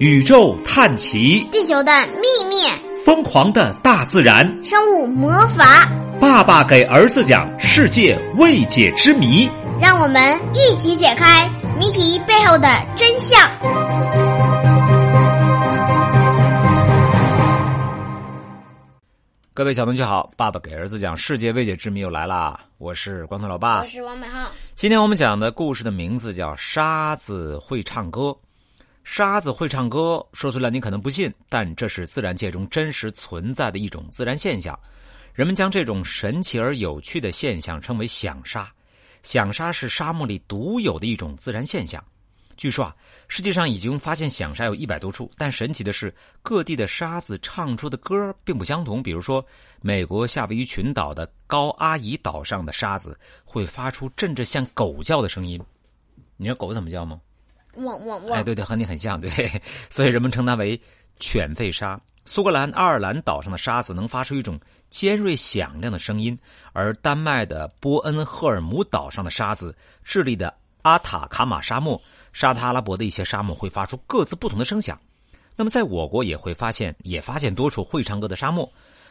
宇宙探奇，地球的秘密，疯狂的大自然，生物魔法。爸爸给儿子讲世界未解之谜，让我们一起解开谜题背后的真相。各位小同学好，爸爸给儿子讲世界未解之谜又来啦！我是光头老爸，我是王美浩。今天我们讲的故事的名字叫《沙子会唱歌》。沙子会唱歌，说出来你可能不信，但这是自然界中真实存在的一种自然现象。人们将这种神奇而有趣的现象称为响沙。响沙是沙漠里独有的一种自然现象。据说啊，世界上已经发现响沙有一百多处，但神奇的是，各地的沙子唱出的歌并不相同。比如说，美国夏威夷群岛的高阿姨岛上的沙子会发出震着像狗叫的声音。你知道狗怎么叫吗？汪汪汪！哎，对对，和你很像，对，所以人们称它为犬吠沙。苏格兰爱尔兰岛上的沙子能发出一种尖锐响亮的声音，而丹麦的波恩赫尔姆岛上的沙子，智利的阿塔卡马沙漠，沙特阿拉伯的一些沙漠会发出各自不同的声响。那么，在我国也会发现，也发现多处会唱歌的沙漠。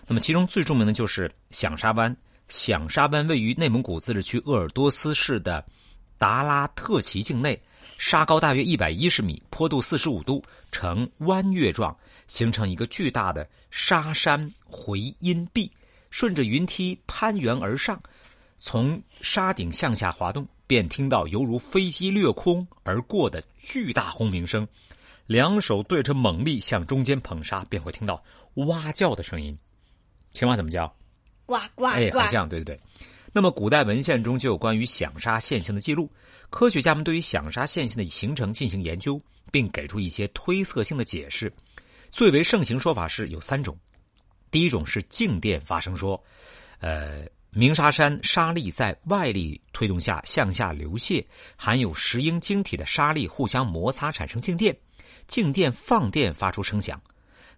那么，其中最著名的就是响沙湾。响沙湾位于内蒙古自治区鄂尔多斯市的达拉特旗境内。沙高大约一百一十米，坡度四十五度，呈弯月状，形成一个巨大的沙山回音壁，顺着云梯攀援而上，从沙顶向下滑动，便听到犹如飞机掠空而过的巨大轰鸣声。两手对着猛力向中间捧沙，便会听到蛙叫的声音。青蛙怎么叫？呱呱呱！哎，很像，对对对。那么，古代文献中就有关于响沙现象的记录。科学家们对于响沙现象的形成进行研究，并给出一些推测性的解释。最为盛行说法是有三种：第一种是静电发生说，呃，鸣沙山沙粒在外力推动下向下流泻，含有石英晶体的沙粒互相摩擦产生静电，静电放电发出声响。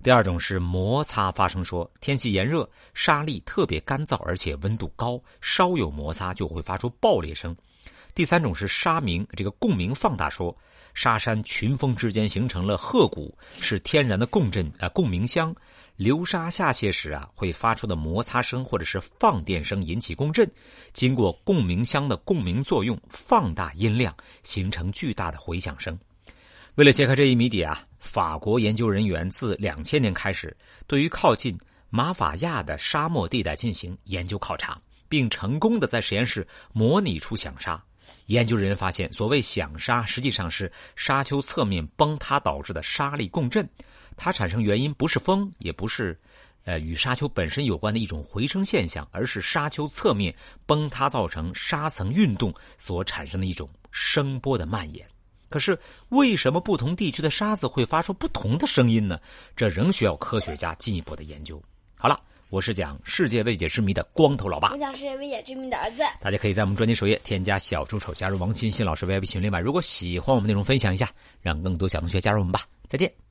第二种是摩擦发生说，天气炎热，沙粒特别干燥，而且温度高，稍有摩擦就会发出爆裂声。第三种是沙鸣，这个共鸣放大说，沙山群峰之间形成了壑谷，是天然的共振啊共鸣箱，流沙下泄时啊会发出的摩擦声或者是放电声引起共振，经过共鸣箱的共鸣作用放大音量，形成巨大的回响声。为了揭开这一谜底啊，法国研究人员自两千年开始，对于靠近马法亚的沙漠地带进行研究考察，并成功的在实验室模拟出响沙。研究人员发现，所谓响沙实际上是沙丘侧面崩塌导致的沙粒共振，它产生原因不是风，也不是，呃，与沙丘本身有关的一种回声现象，而是沙丘侧面崩塌造成沙层运动所产生的一种声波的蔓延。可是，为什么不同地区的沙子会发出不同的声音呢？这仍需要科学家进一步的研究。好了。我是讲世界未解之谜的光头老爸，我讲世界未解之谜的儿子。大家可以在我们专辑首页添加小助手，加入王欣欣老师 VIP 群另外。如果喜欢我们内容，分享一下，让更多小同学加入我们吧。再见。